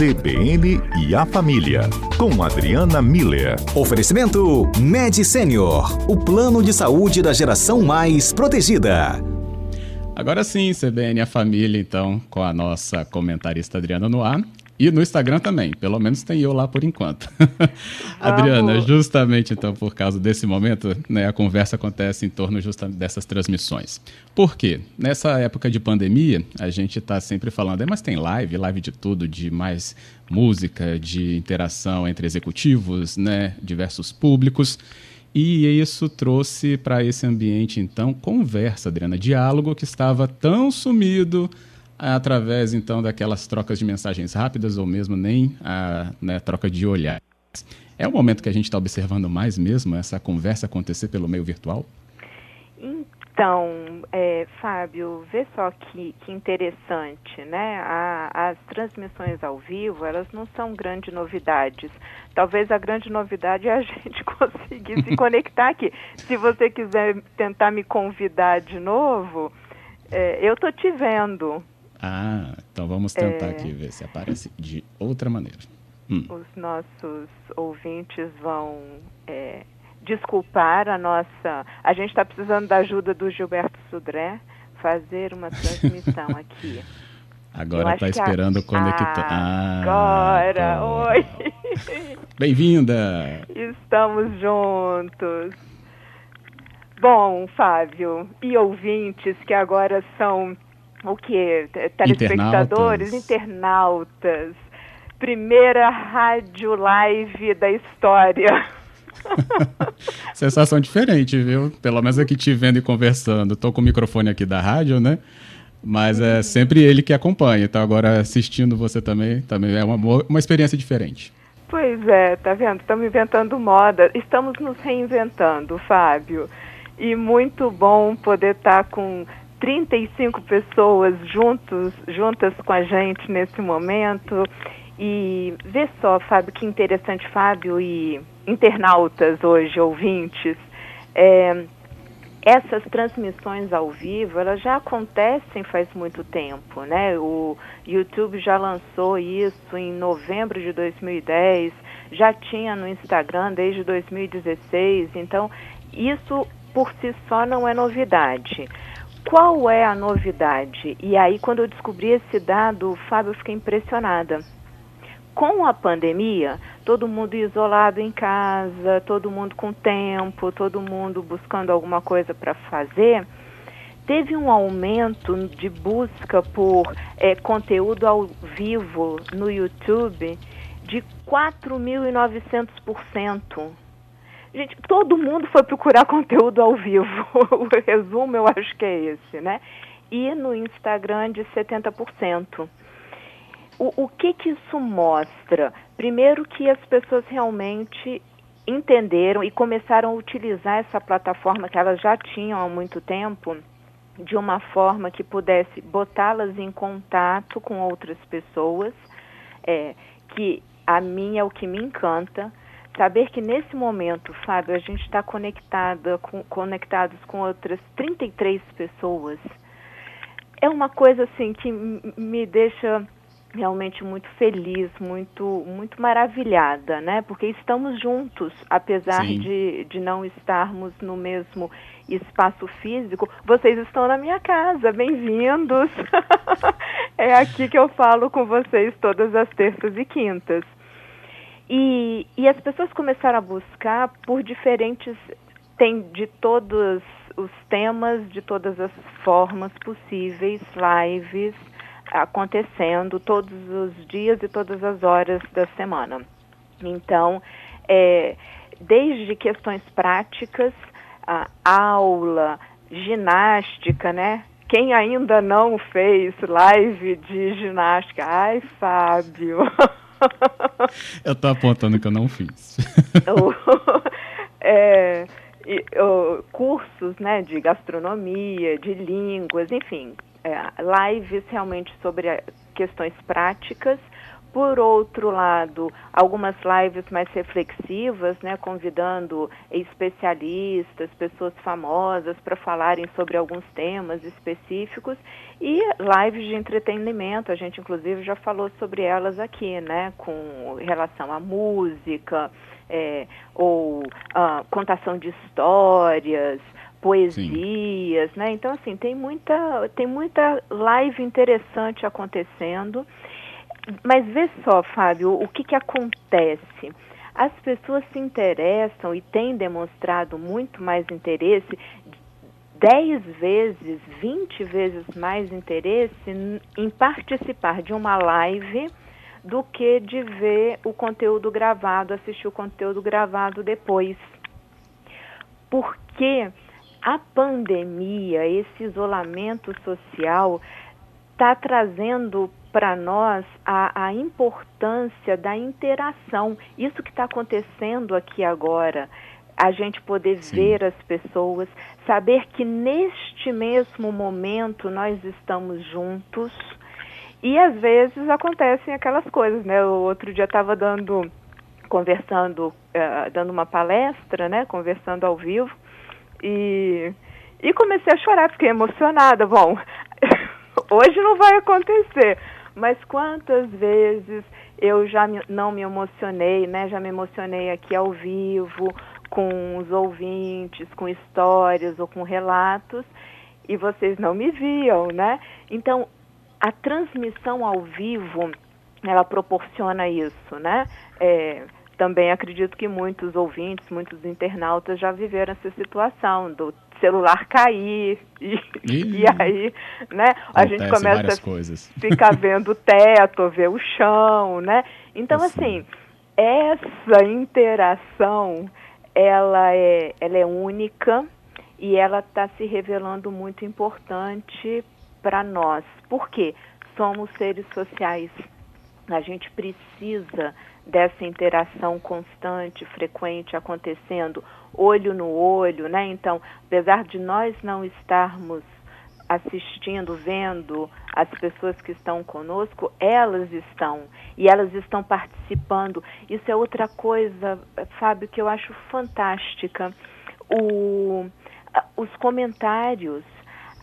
CBN e a Família, com Adriana Miller. Oferecimento Med Senior, o plano de saúde da geração mais protegida. Agora sim, CBN e a Família, então, com a nossa comentarista Adriana Noir. E no Instagram também, pelo menos tem eu lá por enquanto. Adriana, justamente então por causa desse momento, né, a conversa acontece em torno justamente dessas transmissões. Por quê? Nessa época de pandemia, a gente está sempre falando, é, mas tem live, live de tudo, de mais música, de interação entre executivos, né, diversos públicos. E isso trouxe para esse ambiente, então, conversa, Adriana, diálogo que estava tão sumido através então daquelas trocas de mensagens rápidas ou mesmo nem a né, troca de olhares. É o momento que a gente está observando mais mesmo essa conversa acontecer pelo meio virtual? Então, é, Fábio, vê só que, que interessante, né? A, as transmissões ao vivo, elas não são grandes novidades. Talvez a grande novidade é a gente conseguir se conectar aqui. Se você quiser tentar me convidar de novo, é, eu tô te vendo. Ah, então vamos tentar é... aqui ver se aparece de outra maneira. Hum. Os nossos ouvintes vão é, desculpar a nossa. A gente está precisando da ajuda do Gilberto Sudré fazer uma transmissão aqui. Agora está esperando a... conectar. Ah, agora, ah, oi. Bem-vinda. Estamos juntos. Bom, Fábio, e ouvintes que agora são o que? Telespectadores, internautas. internautas. Primeira rádio live da história. Sensação diferente, viu? Pelo menos aqui te vendo e conversando. Estou com o microfone aqui da rádio, né? Mas é sempre ele que acompanha. Então agora assistindo você também, também é uma, uma experiência diferente. Pois é, tá vendo? Estamos inventando moda. Estamos nos reinventando, Fábio. E muito bom poder estar tá com 35 pessoas juntos, juntas com a gente nesse momento. E vê só, Fábio, que interessante, Fábio e internautas hoje, ouvintes. É, essas transmissões ao vivo, elas já acontecem faz muito tempo, né? O YouTube já lançou isso em novembro de 2010, já tinha no Instagram desde 2016, então isso por si só não é novidade. Qual é a novidade? E aí, quando eu descobri esse dado, Fábio, eu fiquei impressionada. Com a pandemia, todo mundo isolado em casa, todo mundo com tempo, todo mundo buscando alguma coisa para fazer, teve um aumento de busca por é, conteúdo ao vivo no YouTube de 4.900%. Gente, todo mundo foi procurar conteúdo ao vivo. o resumo eu acho que é esse, né? E no Instagram de 70%. O, o que que isso mostra? Primeiro que as pessoas realmente entenderam e começaram a utilizar essa plataforma que elas já tinham há muito tempo de uma forma que pudesse botá-las em contato com outras pessoas, é, que a minha é o que me encanta, Saber que nesse momento, Fábio, a gente está conectada com, conectados com outras 33 pessoas é uma coisa assim que me deixa realmente muito feliz, muito muito maravilhada, né? Porque estamos juntos, apesar de, de não estarmos no mesmo espaço físico. Vocês estão na minha casa, bem-vindos. é aqui que eu falo com vocês todas as terças e quintas. E, e as pessoas começaram a buscar por diferentes, tem de todos os temas, de todas as formas possíveis, lives acontecendo todos os dias e todas as horas da semana. Então, é, desde questões práticas, aula, ginástica, né? Quem ainda não fez live de ginástica? Ai, Fábio! Eu tô apontando que eu não fiz. é, cursos né, de gastronomia, de línguas, enfim, é, lives realmente sobre questões práticas, Por outro lado, algumas lives mais reflexivas, né, convidando especialistas, pessoas famosas para falarem sobre alguns temas específicos e lives de entretenimento. A gente inclusive já falou sobre elas aqui, né, com relação à música é, ou uh, contação de histórias, poesias, Sim. né? Então assim tem muita tem muita live interessante acontecendo. Mas vê só, Fábio, o que, que acontece? As pessoas se interessam e têm demonstrado muito mais interesse, 10 vezes, 20 vezes mais interesse em participar de uma live do que de ver o conteúdo gravado, assistir o conteúdo gravado depois. Porque a pandemia, esse isolamento social, está trazendo para nós a, a, importância da interação. Isso que está acontecendo aqui agora. A gente poder Sim. ver as pessoas, saber que neste mesmo momento nós estamos juntos. E às vezes acontecem aquelas coisas, né? O outro dia estava dando, conversando, uh, dando uma palestra, né? Conversando ao vivo. E, e comecei a chorar, fiquei emocionada. Bom, hoje não vai acontecer mas quantas vezes eu já me, não me emocionei, né? Já me emocionei aqui ao vivo, com os ouvintes, com histórias ou com relatos, e vocês não me viam, né? Então, a transmissão ao vivo, ela proporciona isso, né? É, também acredito que muitos ouvintes, muitos internautas já viveram essa situação do celular cair e, e aí, né, a gente começa a coisas. ficar vendo o teto, ver o chão, né? Então assim, essa interação ela é, ela é única e ela está se revelando muito importante para nós. Por quê? Somos seres sociais. A gente precisa dessa interação constante, frequente acontecendo, olho no olho, né? Então, apesar de nós não estarmos assistindo, vendo as pessoas que estão conosco, elas estão e elas estão participando. Isso é outra coisa, Fábio, que eu acho fantástica. O, os comentários,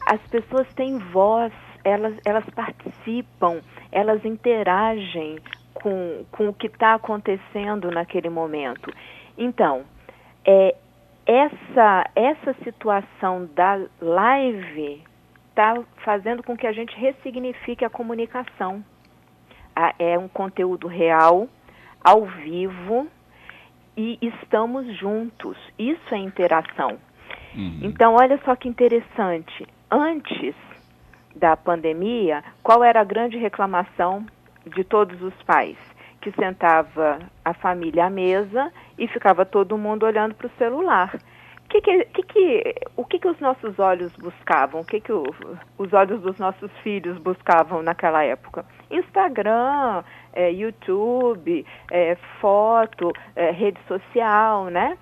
as pessoas têm voz, elas, elas participam, elas interagem com, com o que está acontecendo naquele momento. Então, é, essa, essa situação da live está fazendo com que a gente ressignifique a comunicação. é um conteúdo real, ao vivo, e estamos juntos. Isso é interação. Uhum. Então, olha só que interessante. Antes da pandemia, qual era a grande reclamação de todos os pais, que sentava a família à mesa e ficava todo mundo olhando para o celular. Que que, que, que, o que, que os nossos olhos buscavam? O que, que o, os olhos dos nossos filhos buscavam naquela época? Instagram, é, YouTube, é, foto, é, rede social, né?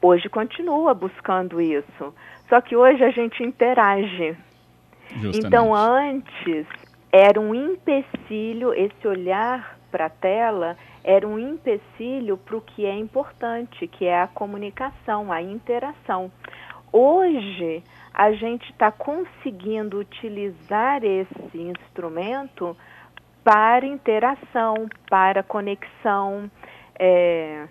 Hoje continua buscando isso. Só que hoje a gente interage. Justamente. Então, antes, era um empecilho, esse olhar para a tela era um empecilho para o que é importante, que é a comunicação, a interação. Hoje, a gente está conseguindo utilizar esse instrumento para interação, para conexão. É...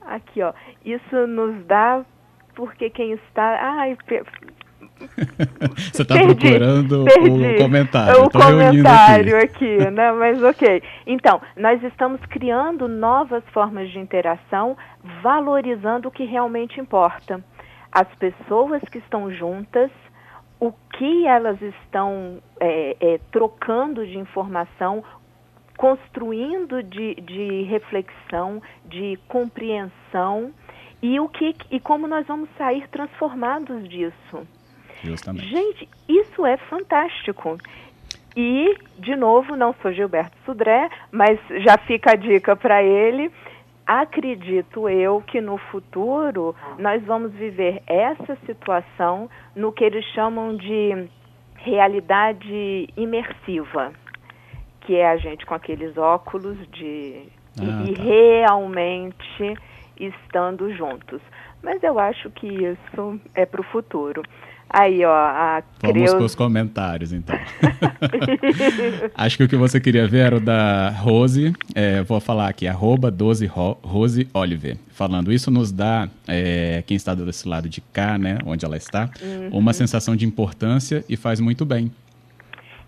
Aqui, ó. Isso nos dá porque quem está. Ai, Você está procurando perdi. o comentário. O comentário aqui. aqui, né? Mas ok. Então, nós estamos criando novas formas de interação, valorizando o que realmente importa. As pessoas que estão juntas, o que elas estão é, é, trocando de informação, construindo de, de reflexão, de compreensão e o que e como nós vamos sair transformados disso. Justamente. Gente, isso é fantástico. E, de novo, não sou Gilberto Sudré, mas já fica a dica para ele. Acredito eu que no futuro nós vamos viver essa situação no que eles chamam de realidade imersiva, que é a gente com aqueles óculos de ah, e, tá. realmente estando juntos. Mas eu acho que isso é para o futuro. Aí, ó, a Vamos com os comentários, então. Acho que o que você queria ver era o da Rose. É, vou falar aqui, arroba 12 Rose Oliver. Falando, isso nos dá, é, quem está desse lado de cá, né, onde ela está, uhum. uma sensação de importância e faz muito bem.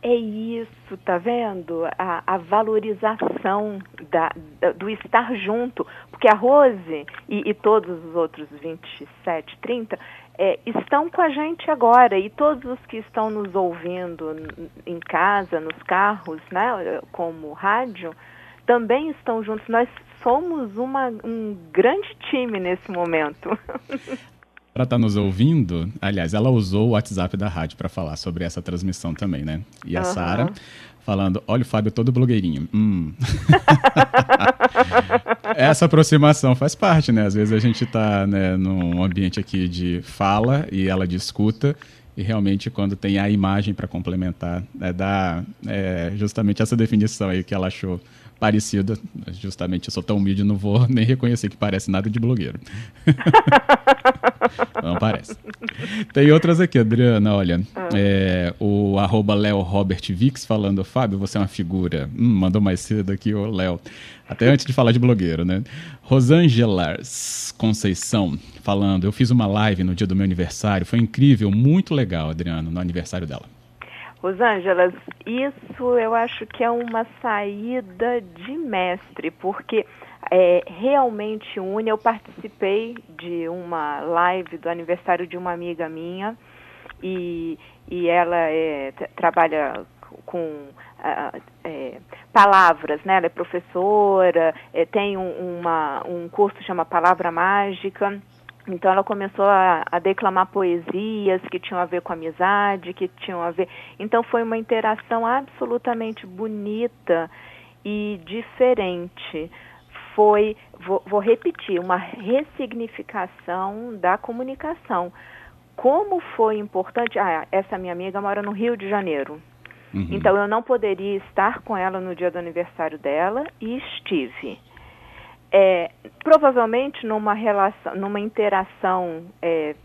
É isso, tá vendo? A, a valorização da, da, do estar junto. Porque a Rose e, e todos os outros 27, 30 é, estão com a gente agora. E todos os que estão nos ouvindo em casa, nos carros, né, como rádio, também estão juntos. Nós somos uma, um grande time nesse momento. Para estar tá nos ouvindo, aliás, ela usou o WhatsApp da rádio para falar sobre essa transmissão também, né? E a uhum. Sara falando: olha o Fábio todo blogueirinho. Hum. essa aproximação faz parte, né? Às vezes a gente está né, num ambiente aqui de fala e ela de escuta. E realmente, quando tem a imagem para complementar, é, dá é, justamente essa definição aí que ela achou parecida. Justamente, eu sou tão humilde, não vou nem reconhecer que parece nada de blogueiro. não parece. Tem outras aqui, Adriana, olha. Ah. É, o arroba Léo Robert Vix falando, Fábio, você é uma figura. Hum, mandou mais cedo aqui o Léo. Até antes de falar de blogueiro, né? Rosângela Conceição falando, eu fiz uma live no dia do meu aniversário, foi incrível, muito legal, Adriano, no aniversário dela. Rosângela, isso eu acho que é uma saída de mestre, porque é, realmente une. Eu participei de uma live do aniversário de uma amiga minha e, e ela é, trabalha com é, palavras, né? Ela é professora, é, tem um, uma, um curso que chama Palavra Mágica. Então ela começou a, a, declamar poesias que tinham a ver com amizade, que tinham a ver. Então foi uma interação absolutamente bonita e diferente. Foi, vou, vou repetir, uma ressignificação da comunicação. Como foi importante. Ah, essa minha amiga mora no Rio de Janeiro. Uhum. Então eu não poderia estar com ela no dia do aniversário dela e estive é, provavelmente numa relação, numa interação é,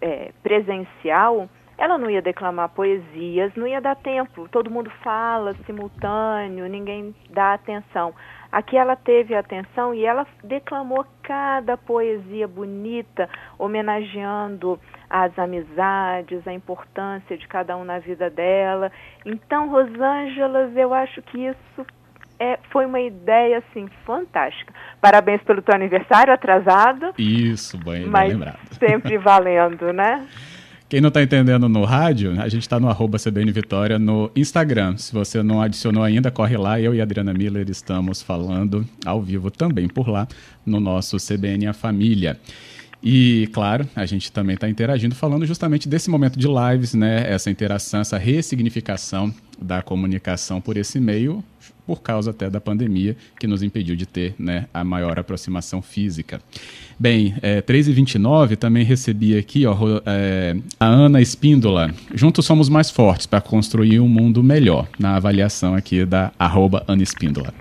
é, presencial, ela não ia declamar poesias, não ia dar tempo. Todo mundo fala simultâneo, ninguém dá atenção. Aqui ela teve atenção e ela declamou cada poesia bonita, homenageando as amizades, a importância de cada um na vida dela. Então, Rosângela, eu acho que isso é, foi uma ideia assim fantástica. Parabéns pelo teu aniversário atrasado. Isso, bem, mas bem lembrado. Sempre valendo, né? Quem não está entendendo no rádio, a gente está no arroba CBN Vitória no Instagram. Se você não adicionou ainda, corre lá. Eu e a Adriana Miller estamos falando ao vivo também por lá no nosso CBN A Família. E, claro, a gente também está interagindo, falando justamente desse momento de lives, né? Essa interação, essa ressignificação da comunicação por esse meio, por causa até da pandemia, que nos impediu de ter né, a maior aproximação física. Bem, é, 3h29 também recebi aqui ó, é, a Ana Espíndola. Juntos somos mais fortes para construir um mundo melhor, na avaliação aqui da arroba Ana Espíndola.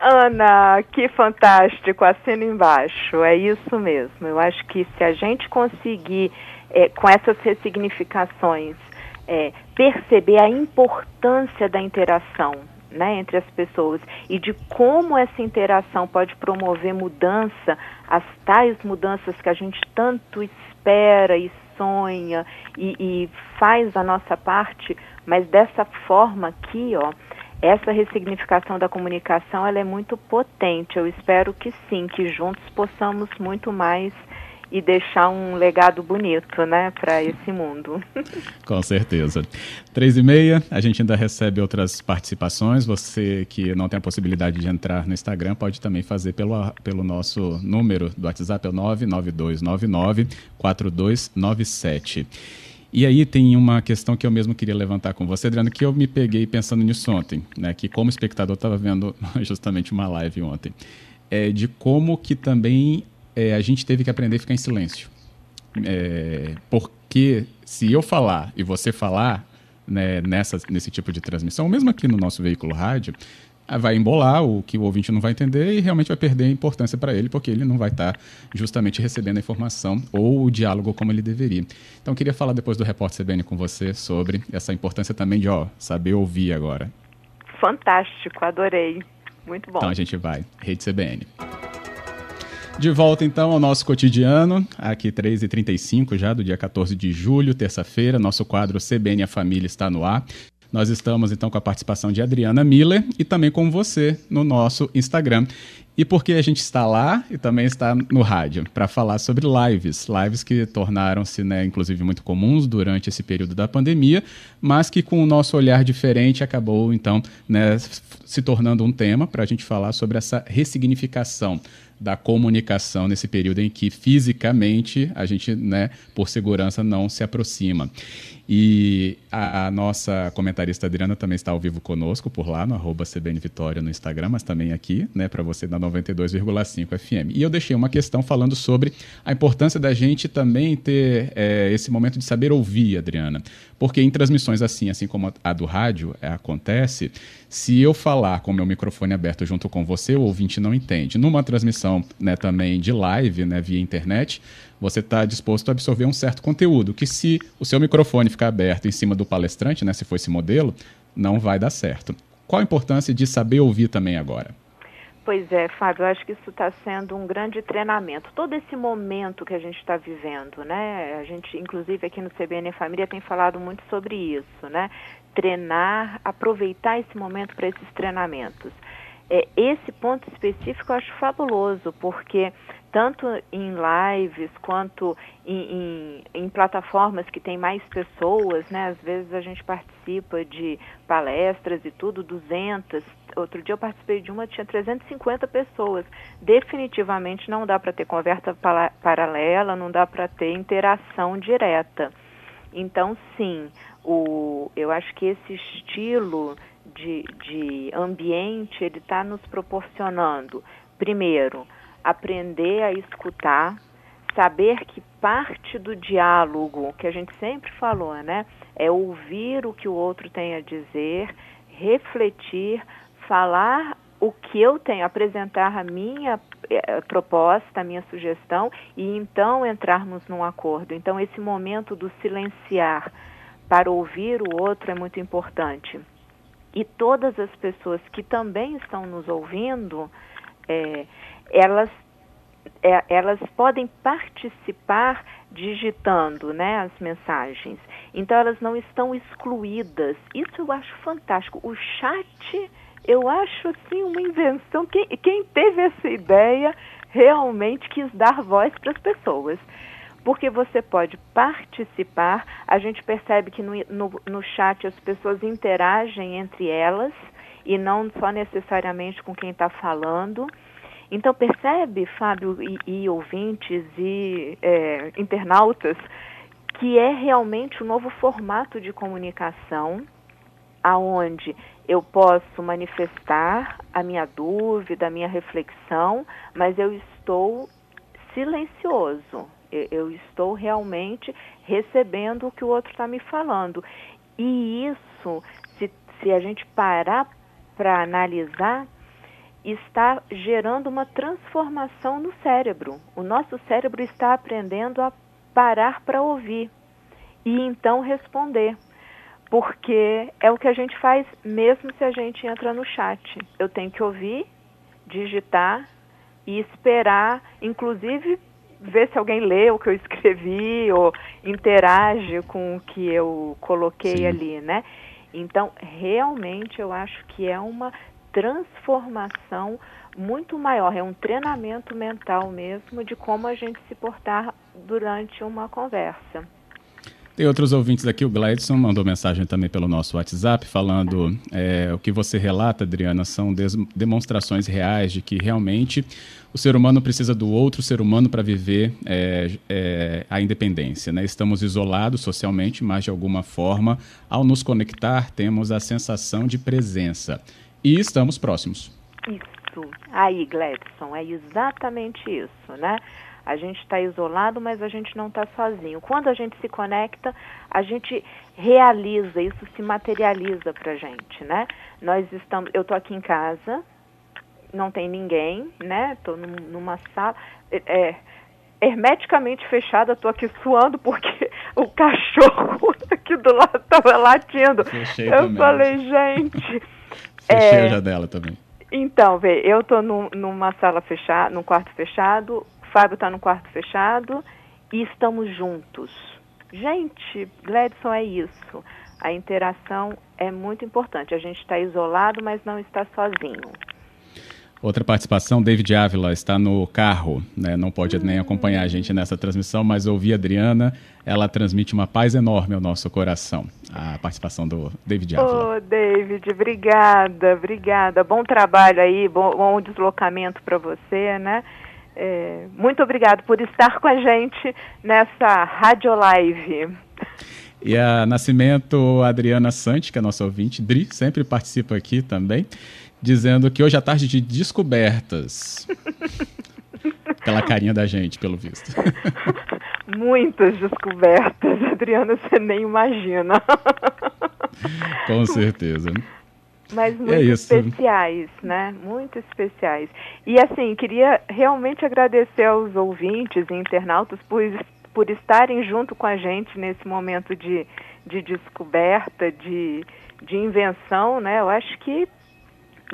Ana, que fantástico, assina embaixo, é isso mesmo. Eu acho que se a gente conseguir, é, com essas ressignificações, é, perceber a importância da interação né, entre as pessoas e de como essa interação pode promover mudança, as tais mudanças que a gente tanto espera e sonha e, e faz a nossa parte, mas dessa forma aqui, ó, essa ressignificação da comunicação ela é muito potente. Eu espero que sim, que juntos possamos muito mais e deixar um legado bonito, né, para esse mundo. Com certeza. Três e meia, a gente ainda recebe outras participações. Você que não tem a possibilidade de entrar no Instagram pode também fazer pelo, pelo nosso número do WhatsApp, é o 99299 4297. E aí tem uma questão que eu mesmo queria levantar com você, Adriano, que eu me peguei pensando nisso ontem, né? Que como espectador estava vendo justamente uma live ontem, é, de como que também é, a gente teve que aprender a ficar em silêncio. É, porque se eu falar e você falar, né, nessa, nesse tipo de transmissão, mesmo aqui no nosso veículo rádio, vai embolar o que o ouvinte não vai entender e realmente vai perder a importância para ele, porque ele não vai estar tá justamente recebendo a informação ou o diálogo como ele deveria. Então, queria falar depois do repórter CBN com você sobre essa importância também de ó, saber ouvir agora. Fantástico, adorei. Muito bom. Então a gente vai. Rede CBN. De volta então ao nosso cotidiano, aqui 3h35 já do dia 14 de julho, terça-feira, nosso quadro CBN A Família está no ar. Nós estamos então com a participação de Adriana Miller e também com você no nosso Instagram. E porque a gente está lá e também está no rádio para falar sobre lives, lives que tornaram-se, né, inclusive muito comuns durante esse período da pandemia, mas que com o nosso olhar diferente acabou então, né, se tornando um tema para a gente falar sobre essa ressignificação da comunicação nesse período em que fisicamente a gente, né, por segurança, não se aproxima. E a, a, nossa comentarista Adriana também está ao vivo conosco por lá, no arroba CBN Vitória no Instagram, mas também aqui, né, para você na 92,5 FM. E eu deixei uma questão falando sobre a importância da gente também ter é, esse momento de saber ouvir, Adriana. Porque em transmissões assim, assim como a do rádio é, acontece, se eu falar com o meu microfone aberto junto com você, o ouvinte não entende. Numa transmissão né, também de live, né, via internet, você está disposto a absorver um certo conteúdo, que se o seu microfone ficar aberto em cima do palestrante, né, se for esse modelo, não vai dar certo. Qual a importância de saber ouvir também agora? Pois é, Fábio, eu acho que isso está sendo um grande treinamento. Todo esse momento que a gente está vivendo, né? A gente, inclusive aqui no CBN Família, tem falado muito sobre isso, né? Treinar, aproveitar esse momento para esses treinamentos. É, esse ponto específico eu acho fabuloso, porque tanto em lives quanto em, em, em, plataformas que tem mais pessoas, né? Às vezes a gente participa de palestras e tudo, 200. Outro dia eu participei de uma, tinha 350 pessoas. Definitivamente não dá para ter conversa paralela, não dá para ter interação direta. Então, sim, o, eu acho que esse estilo de, de ambiente, ele está nos proporcionando, primeiro, aprender a escutar, saber que parte do diálogo, que a gente sempre falou, né, é ouvir o que o outro tem a dizer, refletir, falar o que eu tenho, apresentar a minha eh, proposta, a minha sugestão e então entrarmos num acordo. Então, esse momento do silenciar para ouvir o outro é muito importante. E todas as pessoas que também estão nos ouvindo, é, elas, é, elas podem participar digitando né, as mensagens. Então elas não estão excluídas. Isso eu acho fantástico. O chat, eu acho assim uma invenção. Quem, quem teve essa ideia realmente quis dar voz para as pessoas porque você pode participar. A gente percebe que no, no, no, chat as pessoas interagem entre elas e não só necessariamente com quem está falando. Então percebe, Fábio e, e ouvintes e é, internautas, que é realmente um novo formato de comunicação, aonde eu posso manifestar a minha dúvida, a minha reflexão, mas eu estou silencioso. Eu estou realmente recebendo o que o outro está me falando. E isso, se, se a gente parar para analisar, está gerando uma transformação no cérebro. O nosso cérebro está aprendendo a parar para ouvir e então responder. Porque é o que a gente faz mesmo se a gente entra no chat. Eu tenho que ouvir, digitar e esperar, inclusive ver se alguém lê o que eu escrevi ou interage com o que eu coloquei Sim. ali, né? Então, realmente eu acho que é uma transformação muito maior, é um treinamento mental mesmo de como a gente se portar durante uma conversa. Tem outros ouvintes aqui, o Gladson mandou mensagem também pelo nosso WhatsApp, falando é, o que você relata, Adriana, são demonstrações reais de que realmente o ser humano precisa do outro ser humano para viver é, é, a independência. Né? Estamos isolados socialmente, mas de alguma forma, ao nos conectar, temos a sensação de presença. E estamos próximos. Isso. Aí, Gladson, é exatamente isso, né? A gente está isolado, mas a gente não está sozinho. Quando a gente se conecta, a gente realiza, isso se materializa para a gente, né? Nós estamos, eu estou aqui em casa, não tem ninguém, né? Estou num, numa sala, é, é hermeticamente fechada, estou aqui suando porque o cachorro aqui do lado estava latindo. Fechei eu também. falei, gente. Fechei é, a janela também. Então, vê, eu estou numa sala fechada, num quarto fechado, Fábio está no quarto fechado e estamos juntos. Gente, Gladson é isso. A interação é muito importante. A gente está isolado, mas não está sozinho. Outra participação, David Ávila está no carro, né? não pode nem acompanhar a gente nessa transmissão, mas ouvi a Adriana, ela transmite uma paz enorme ao nosso coração. A participação do David Ávila. Oh, David, obrigada, obrigada. Bom trabalho aí, bom, bom deslocamento para você, né? É, muito obrigado por estar com a gente nessa rádio live. E a Nascimento Adriana Sante, que é nossa ouvinte, Dri, sempre participa aqui também dizendo que hoje é tarde de descobertas. Pela carinha da gente, pelo visto. Muitas descobertas, Adriana, você nem imagina. Com certeza. Mas muito é especiais, né? Muito especiais. E assim, queria realmente agradecer aos ouvintes e internautas por, por estarem junto com a gente nesse momento de, de descoberta, de, de invenção, né? Eu acho que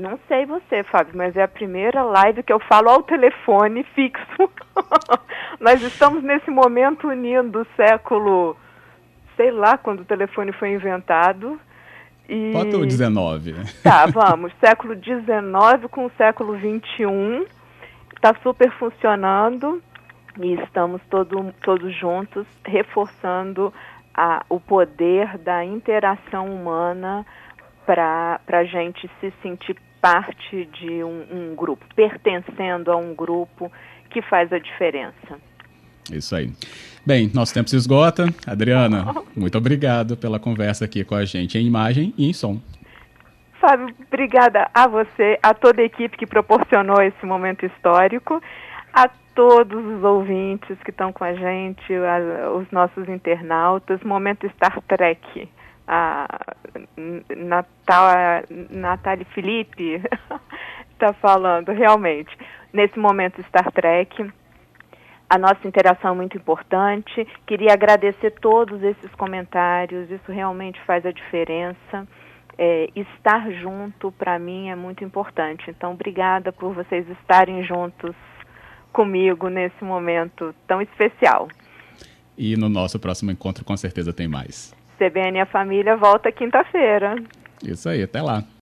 não sei você, Fábio, mas é a primeira live que eu falo ao telefone fixo. Nós estamos nesse momento unindo o século, sei lá quando o telefone foi inventado. E... Bota o 19. Né? Tá, vamos. século 19 com o século 21. Está super funcionando e estamos todo, todos juntos reforçando a, o poder da interação humana para a gente se sentir parte de um, um, grupo, pertencendo a um grupo que faz a diferença. Isso aí. Bem, nosso tempo se esgota. Adriana, muito obrigado pela conversa aqui com a gente em imagem e em som. Fábio, obrigada a você, a toda a equipe que proporcionou esse momento histórico, a todos os ouvintes que estão com a gente, a, os nossos internautas. Momento Star Trek a Natal, Natália Felipe está falando, realmente. Nesse momento, Star Trek, a nossa interação é muito importante. Queria agradecer todos esses comentários, isso realmente faz a diferença. É, estar junto, para mim, é muito importante. Então, obrigada por vocês estarem juntos comigo nesse momento tão especial. E no nosso próximo encontro, com certeza, tem mais. CBN a Família volta quinta-feira. Isso aí, até lá.